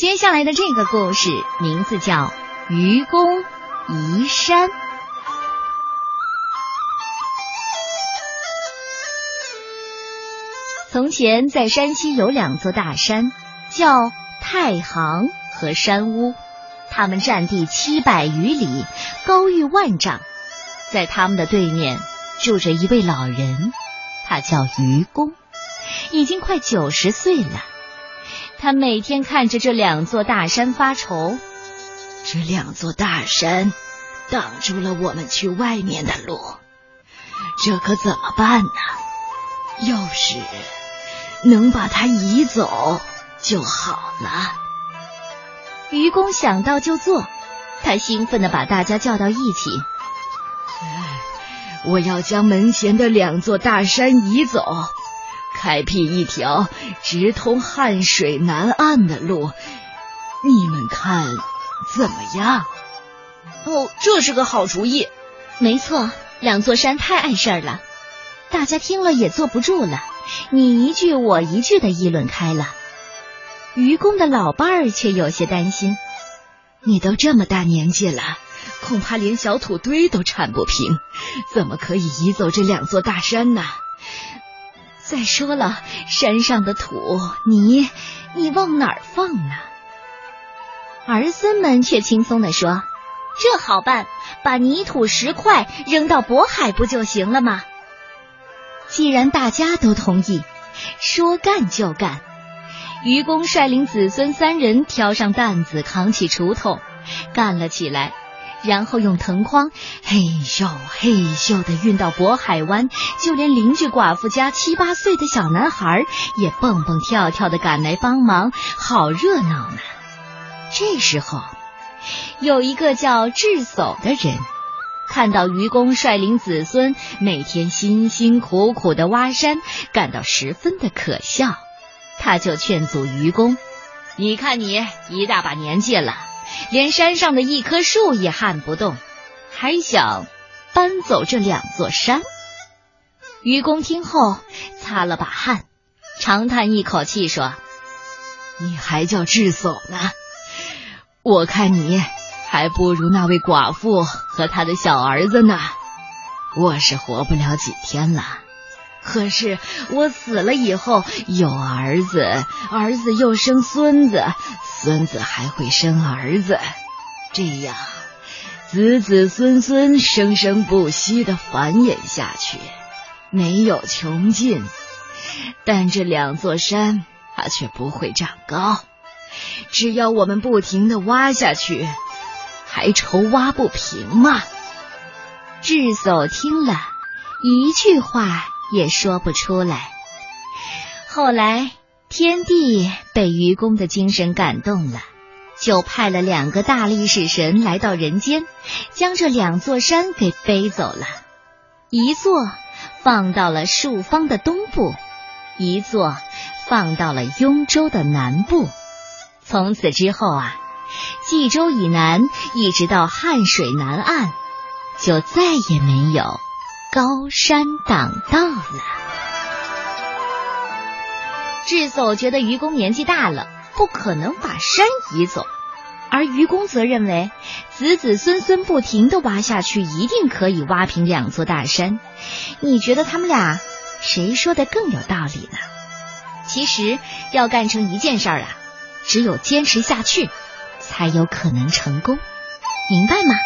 接下来的这个故事名字叫《愚公移山》。从前，在山西有两座大山，叫太行和山屋，它们占地七百余里，高逾万丈。在他们的对面住着一位老人，他叫愚公，已经快九十岁了。他每天看着这两座大山发愁，这两座大山挡住了我们去外面的路，这可怎么办呢？要是能把它移走就好了。愚公想到就做，他兴奋的把大家叫到一起。我要将门前的两座大山移走，开辟一条直通汉水南岸的路，你们看怎么样？哦，这是个好主意。没错，两座山太碍事儿了，大家听了也坐不住了，你一句我一句的议论开了。愚公的老伴儿却有些担心：你都这么大年纪了。恐怕连小土堆都铲不平，怎么可以移走这两座大山呢？再说了，山上的土泥，你往哪儿放呢？儿孙们却轻松地说：“这好办，把泥土石块扔到渤海不就行了吗？”既然大家都同意，说干就干。愚公率领子孙三人挑上担子，扛起锄头，干了起来。然后用藤筐嘿咻嘿咻的运到渤海湾，就连邻居寡妇家七八岁的小男孩也蹦蹦跳跳的赶来帮忙，好热闹呢。这时候，有一个叫智叟的人，看到愚公率领子孙每天辛辛苦苦的挖山，感到十分的可笑，他就劝阻愚公：“你看你一大把年纪了。”连山上的一棵树也撼不动，还想搬走这两座山？愚公听后擦了把汗，长叹一口气说：“你还叫智叟呢？我看你还不如那位寡妇和他的小儿子呢。我是活不了几天了，可是我死了以后有儿子，儿子又生孙子。”孙子还会生儿子，这样子子孙孙生生不息的繁衍下去，没有穷尽。但这两座山它却不会长高，只要我们不停的挖下去，还愁挖不平吗？智叟听了一句话也说不出来。后来。天帝被愚公的精神感动了，就派了两个大力士神来到人间，将这两座山给背走了。一座放到了朔方的东部，一座放到了雍州的南部。从此之后啊，冀州以南一直到汉水南岸，就再也没有高山挡道了。智叟觉得愚公年纪大了，不可能把山移走，而愚公则认为子子孙孙不停的挖下去，一定可以挖平两座大山。你觉得他们俩谁说的更有道理呢？其实要干成一件事儿啊，只有坚持下去，才有可能成功，明白吗？